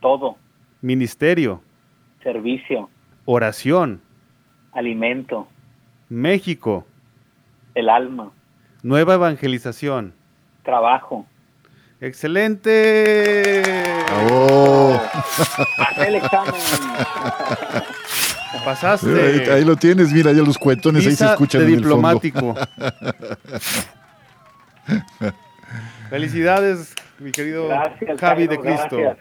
Todo. Ministerio. Servicio. Oración. Alimento. México. El alma. Nueva evangelización. Trabajo. ¡Excelente! ¡Oh! el examen. Pasaste. Ahí, lo tienes, mira, ya los cuetones ahí se escuchan. De diplomático. Felicidades, mi querido Javi de Cristo.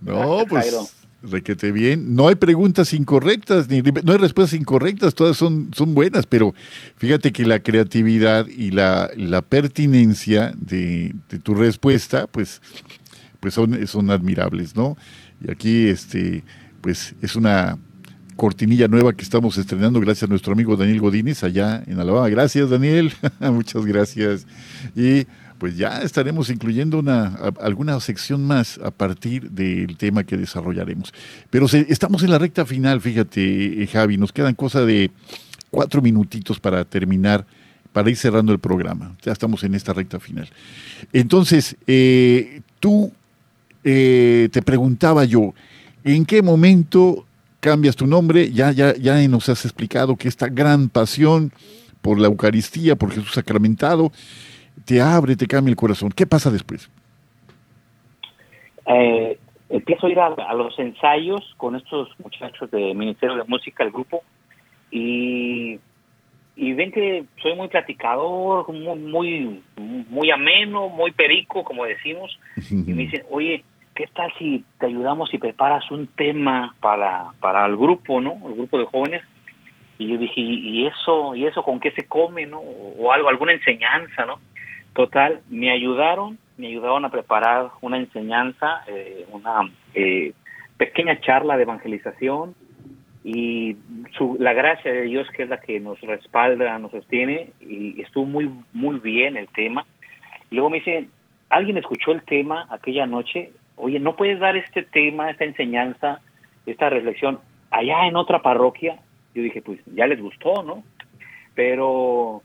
No, pues requete bien. No hay preguntas incorrectas, ni no hay respuestas incorrectas, todas son, son buenas, pero fíjate que la creatividad y la, la pertinencia de, tu respuesta, pues, pues son, son admirables, ¿no? Y aquí, este, pues, es una cortinilla nueva que estamos estrenando gracias a nuestro amigo Daniel Godínez allá en Alabama. Gracias, Daniel. Muchas gracias. Y pues ya estaremos incluyendo una, alguna sección más a partir del tema que desarrollaremos. Pero estamos en la recta final, fíjate, eh, Javi, nos quedan cosa de cuatro minutitos para terminar, para ir cerrando el programa. Ya estamos en esta recta final. Entonces, eh, tú eh, te preguntaba yo, ¿en qué momento cambias tu nombre? Ya, ya, ya nos has explicado que esta gran pasión por la Eucaristía, por Jesús sacramentado, te abre, te cambia el corazón. ¿Qué pasa después? Eh, empiezo a ir a, los ensayos con estos muchachos de Ministerio de Música, el grupo, y, y ven que soy muy platicador, muy, muy, ameno, muy perico, como decimos, y me dicen, oye, ¿qué tal si te ayudamos y preparas un tema para, para el grupo, ¿no? El grupo de jóvenes. Y yo dije, ¿y eso, y eso con qué se come, no? O algo, alguna enseñanza, ¿no? Total, me ayudaron me ayudaron a preparar una enseñanza, eh, una eh, pequeña charla de evangelización y su, la gracia de Dios que es la que nos respalda, nos sostiene y estuvo muy muy bien el tema. Luego me dice, alguien escuchó el tema aquella noche, oye, ¿no puedes dar este tema, esta enseñanza, esta reflexión allá en otra parroquia? Yo dije, pues ya les gustó, ¿no? Pero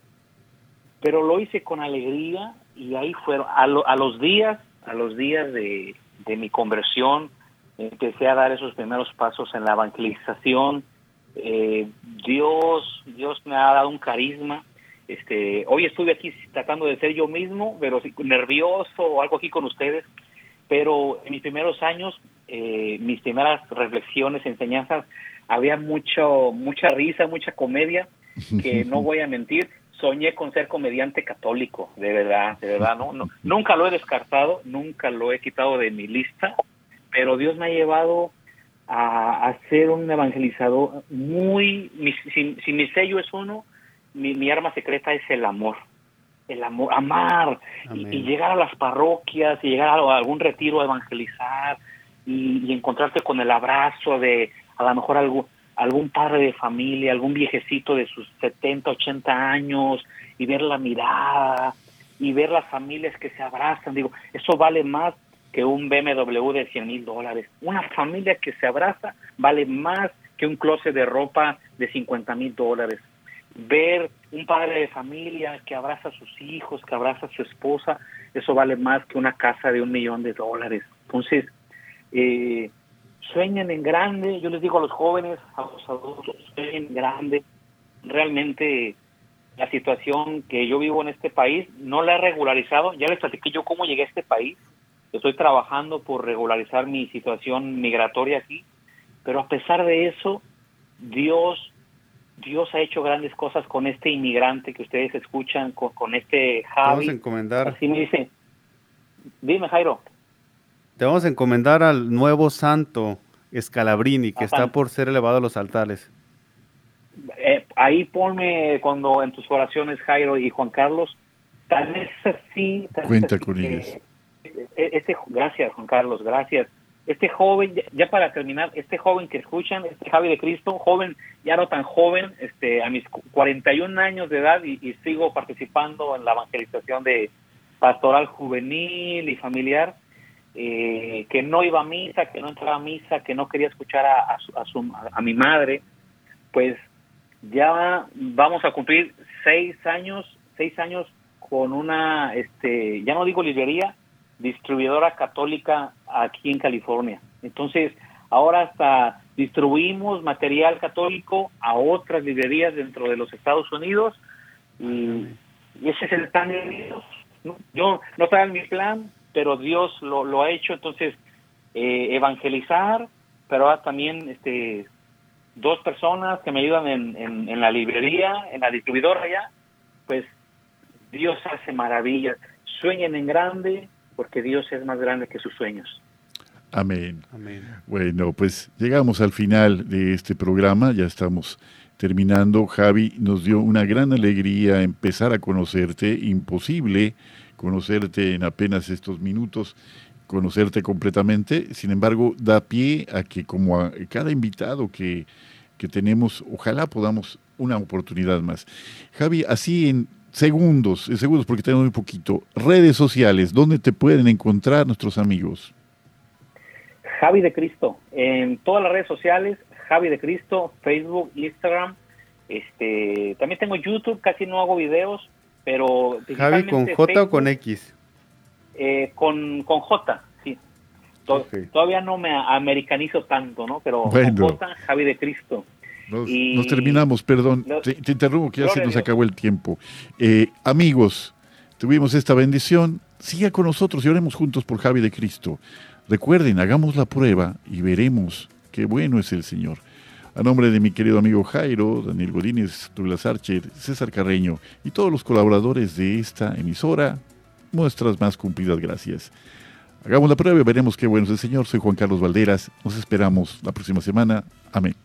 pero lo hice con alegría y ahí fueron, a, los días, a los días de, mi conversión, empecé a dar esos primeros pasos en la evangelización. Eh, Dios, Dios me ha dado un carisma. Este, hoy estuve aquí tratando de ser yo mismo, pero nervioso o algo aquí con ustedes. Pero en mis primeros años, eh, mis primeras reflexiones, enseñanzas, había mucho, mucha risa, mucha comedia, que no voy a mentir soñé con ser comediante católico, de verdad, de verdad, no, no, nunca lo he descartado, nunca lo he quitado de mi lista, pero Dios me ha llevado a, ser un evangelizador muy, si, mi sello es uno, mi, arma secreta es el amor, el amor, amar, y, llegar a las parroquias, y llegar a algún retiro a evangelizar, y, y encontrarte con el abrazo de a lo mejor algo, algún padre de familia, algún viejecito de sus 70, 80 años y ver la mirada y ver las familias que se abrazan. Digo, eso vale más que un BMW de 100 mil dólares. Una familia que se abraza vale más que un closet de ropa de 50 mil dólares. Ver un padre de familia que abraza a sus hijos, que abraza a su esposa, eso vale más que una casa de un millón de dólares. Entonces, eh, sueñen en grande, yo les digo a los jóvenes, a los adultos, sueñen en grande. Realmente la situación que yo vivo en este país no la he regularizado, ya les platiqué yo cómo llegué a este país, estoy trabajando por regularizar mi situación migratoria aquí, pero a pesar de eso, Dios, Dios ha hecho grandes cosas con este inmigrante que ustedes escuchan, con, este Javi. Vamos a encomendar. Así me dice, dime Jairo. Te vamos a encomendar al nuevo santo Escalabrini, que está por ser elevado a los altares. Eh, ahí ponme cuando en tus oraciones, Jairo y Juan Carlos, tal vez así. Cuenta con ellos. Este, gracias, Juan Carlos, gracias. Este joven, ya, para terminar, este joven que escuchan, este Javi de Cristo, joven, ya no tan joven, este, a mis 41 años de edad y, y sigo participando en la evangelización de pastoral juvenil y familiar eh, que no iba a misa, que no entraba a misa, que no quería escuchar a, a, su, a, mi madre, pues ya vamos a cumplir seis años, seis años con una, este, ya no digo librería, distribuidora católica aquí en California. Entonces, ahora hasta distribuimos material católico a otras librerías dentro de los Estados Unidos y, ese es el plan de Dios. Yo no estaba mi plan, pero Dios lo, lo ha hecho, entonces eh, evangelizar, pero también este dos personas que me ayudan en, en, la librería, en la distribuidora ya, pues Dios hace maravillas. Sueñen en grande, porque Dios es más grande que sus sueños. Amén. Amén. Bueno, pues llegamos al final de este programa, ya estamos terminando. Javi, nos dio una gran alegría empezar a conocerte, imposible conocerte en apenas estos minutos, conocerte completamente. Sin embargo, da pie a que como a cada invitado que, que tenemos, ojalá podamos una oportunidad más. Javi, así en segundos, en segundos porque tenemos muy poquito, redes sociales, ¿dónde te pueden encontrar nuestros amigos? Javi de Cristo, en todas las redes sociales, Javi de Cristo, Facebook, Instagram, este, también tengo YouTube, casi no hago videos, pero... Javi, ¿con J o con X? Eh, con, con J, sí. Todavía no me americanizo tanto, ¿no? Pero con J, Javi de Cristo. Nos, terminamos, perdón, te, interrumpo que ya se nos acabó el tiempo. Eh, amigos, tuvimos esta bendición, siga con nosotros y oremos juntos por Javi de Cristo. Recuerden, hagamos la prueba y veremos qué bueno es el Señor. A nombre de mi querido amigo Jairo, Daniel Godínez, Douglas Archer, César Carreño y todos los colaboradores de esta emisora, muestras más cumplidas gracias. Hagamos la prueba y veremos qué bueno es el Señor. Soy Juan Carlos Valderas. Nos esperamos la próxima semana. Amén.